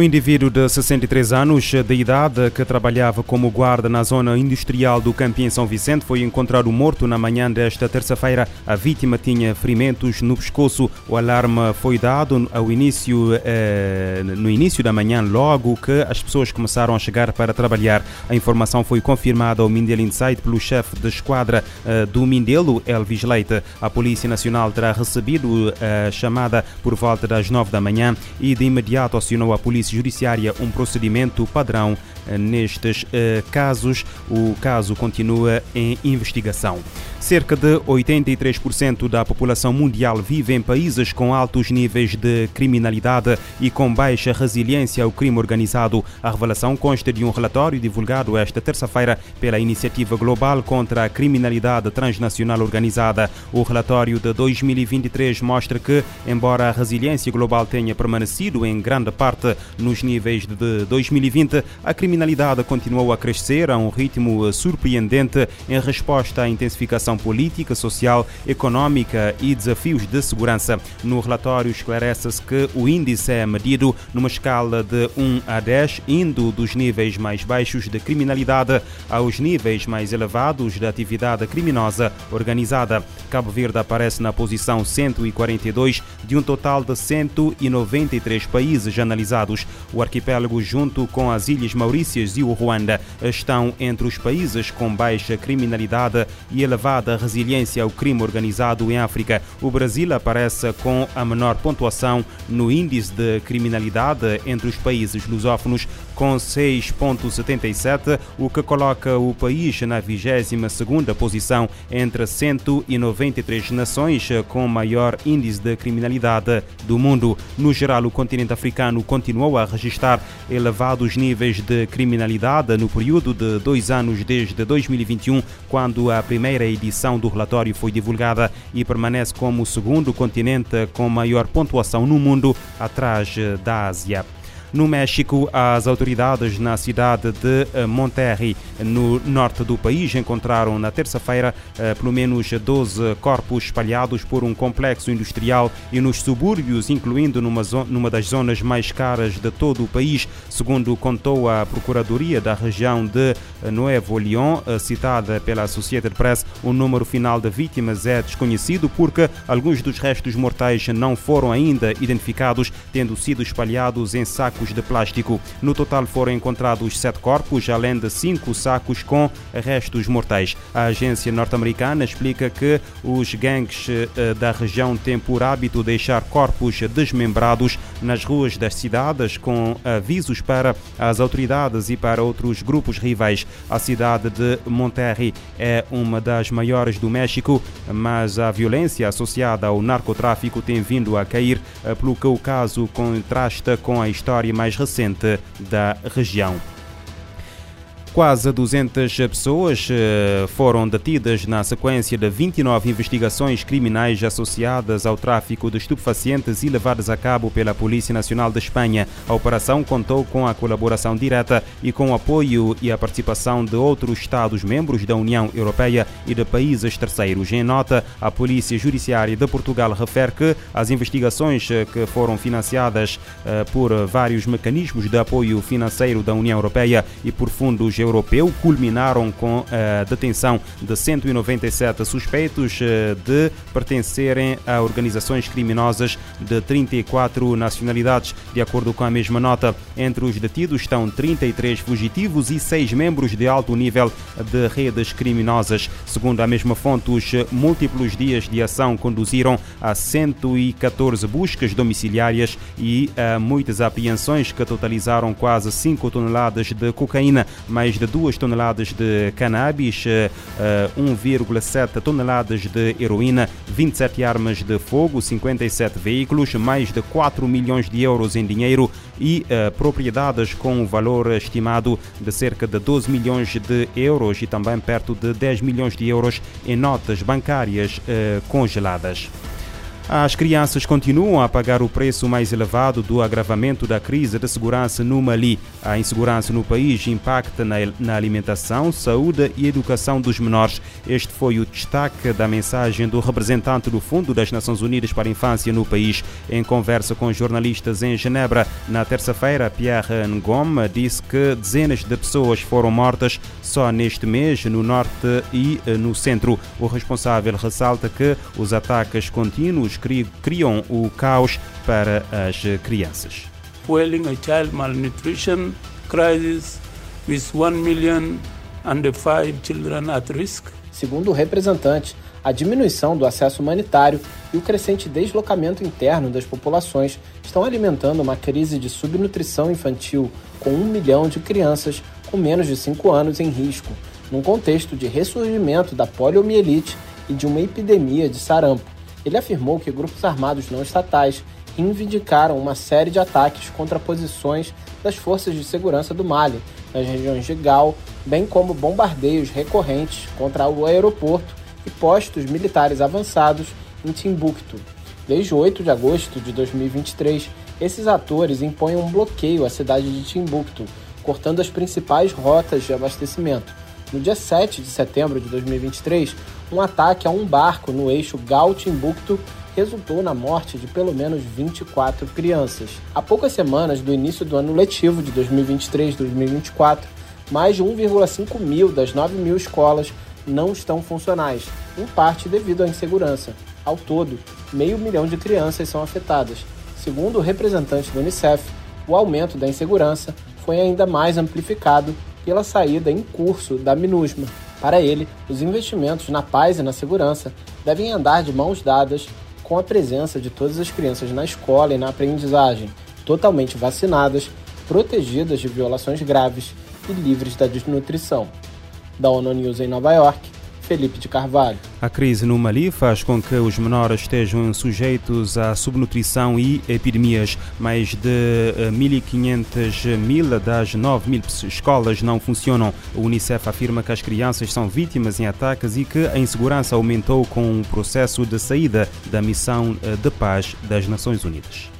O indivíduo de 63 anos de idade que trabalhava como guarda na zona industrial do Campim São Vicente foi encontrado morto na manhã desta terça-feira. A vítima tinha ferimentos no pescoço. O alarme foi dado ao início, eh, no início da manhã, logo que as pessoas começaram a chegar para trabalhar. A informação foi confirmada ao Mindelo Insight pelo chefe de esquadra eh, do Mindelo, Elvis Leite. A Polícia Nacional terá recebido a chamada por volta das 9 da manhã e de imediato acionou a Polícia Judiciária um procedimento padrão eh, nestes eh, casos. O caso continua em investigação. Cerca de 83% da população mundial vive em países com altos níveis de criminalidade e com baixa resiliência ao crime organizado. A revelação consta de um relatório divulgado esta terça-feira pela Iniciativa Global contra a Criminalidade Transnacional Organizada. O relatório de 2023 mostra que, embora a resiliência global tenha permanecido em grande parte nos níveis de 2020, a criminalidade continuou a crescer a um ritmo surpreendente em resposta à intensificação política, social, económica e desafios de segurança. No relatório esclarece-se que o índice é medido numa escala de 1 a 10, indo dos níveis mais baixos de criminalidade aos níveis mais elevados de atividade criminosa organizada. Cabo Verde aparece na posição 142 de um total de 193 países analisados. O arquipélago, junto com as Ilhas Maurícias e o Ruanda, estão entre os países com baixa criminalidade e elevada resiliência ao crime organizado em África. O Brasil aparece com a menor pontuação no índice de criminalidade entre os países lusófonos, com 6,77, o que coloca o país na 22ª posição entre 193 nações com maior índice de criminalidade do mundo. No geral, o continente africano continuou a registrar elevados níveis de criminalidade no período de dois anos desde 2021, quando a primeira edição do relatório foi divulgada e permanece como o segundo continente com maior pontuação no mundo, atrás da Ásia. No México, as autoridades na cidade de eh, Monterrey, no norte do país, encontraram na terça-feira eh, pelo menos 12 corpos espalhados por um complexo industrial e nos subúrbios, incluindo numa, numa das zonas mais caras de todo o país, segundo contou a Procuradoria da região de eh, Nuevo León, citada pela Associated Press. O número final de vítimas é desconhecido porque alguns dos restos mortais não foram ainda identificados, tendo sido espalhados em sacos sacos de plástico. No total foram encontrados sete corpos, além de cinco sacos com restos mortais. A agência norte-americana explica que os gangues eh, da região têm por hábito deixar corpos desmembrados nas ruas das cidades com avisos para as autoridades e para outros grupos rivais. A cidade de Monterrey é uma das maiores do México, mas a violência associada ao narcotráfico tem vindo a cair, eh, pelo que o caso contrasta com a história mais recente da região. Quase 200 pessoas eh, foram detidas na sequência de 29 investigações criminais associadas ao tráfico de estupefacientes e levadas a cabo pela Polícia Nacional de Espanha. A operação contou com a colaboração direta e com o apoio e a participação de outros Estados-membros da União Europeia e de países terceiros. Em nota, a Polícia Judiciária de Portugal refere que as investigações eh, que foram financiadas eh, por vários mecanismos de apoio financeiro da União Europeia e por fundos europeu culminaram com a detenção de 197 suspeitos eh, de pertencerem a organizações criminosas de 34 nacionalidades. De acordo com a mesma nota, entre os detidos estão 33 fugitivos e 6 membros de alto nível de redes criminosas. Segundo a mesma fonte, os múltiplos dias de ação conduziram a 114 buscas domiciliárias e a muitas apreensões que totalizaram quase 5 toneladas de cocaína, mais mais de 2 toneladas de cannabis, 1,7 eh, toneladas de heroína, 27 armas de fogo, 57 veículos, mais de 4 milhões de euros em dinheiro e uh, propriedades com valor estimado de cerca de 12 milhões de euros e também perto de 10 milhões de euros em notas bancárias congeladas. As crianças continuam a pagar o preço mais elevado do agravamento da crise de segurança no Mali. A insegurança no país impacta na alimentação, saúde e educação dos menores. Este foi o destaque da mensagem do representante do Fundo das Nações Unidas para a Infância no país. Em conversa com jornalistas em Genebra, na terça-feira, Pierre Ngom disse que dezenas de pessoas foram mortas só neste mês no norte e no centro. O responsável ressalta que os ataques contínuos criam o caos para as crianças. Fueling a child malnutrition crisis with 1 million and 5 children at risk. Segundo o representante, a diminuição do acesso humanitário e o crescente deslocamento interno das populações estão alimentando uma crise de subnutrição infantil, com um milhão de crianças com menos de 5 anos em risco, num contexto de ressurgimento da poliomielite e de uma epidemia de sarampo. Ele afirmou que grupos armados não estatais reivindicaram uma série de ataques contra posições das forças de segurança do Mali, nas regiões de Gal, bem como bombardeios recorrentes contra o aeroporto e postos militares avançados em Timbuktu. Desde 8 de agosto de 2023, esses atores impõem um bloqueio à cidade de Timbuktu, cortando as principais rotas de abastecimento. No dia 7 de setembro de 2023, um ataque a um barco no eixo Gal-Timbuktu resultou na morte de pelo menos 24 crianças. Há poucas semanas do início do ano letivo de 2023-2024, mais de 1,5 mil das 9 mil escolas não estão funcionais, em parte devido à insegurança. Ao todo, meio milhão de crianças são afetadas. Segundo o representante do Unicef, o aumento da insegurança foi ainda mais amplificado pela saída em curso da MINUSMA. Para ele, os investimentos na paz e na segurança devem andar de mãos dadas com a presença de todas as crianças na escola e na aprendizagem, totalmente vacinadas, protegidas de violações graves e livres da desnutrição. Da ONU News em Nova York, Felipe de Carvalho. A crise no Mali faz com que os menores estejam sujeitos à subnutrição e epidemias. Mais de 1.500 eh, mil das 9 mil escolas não funcionam. O Unicef afirma que as crianças são vítimas em ataques e que a insegurança aumentou com o processo de saída da missão eh, de paz das Nações Unidas.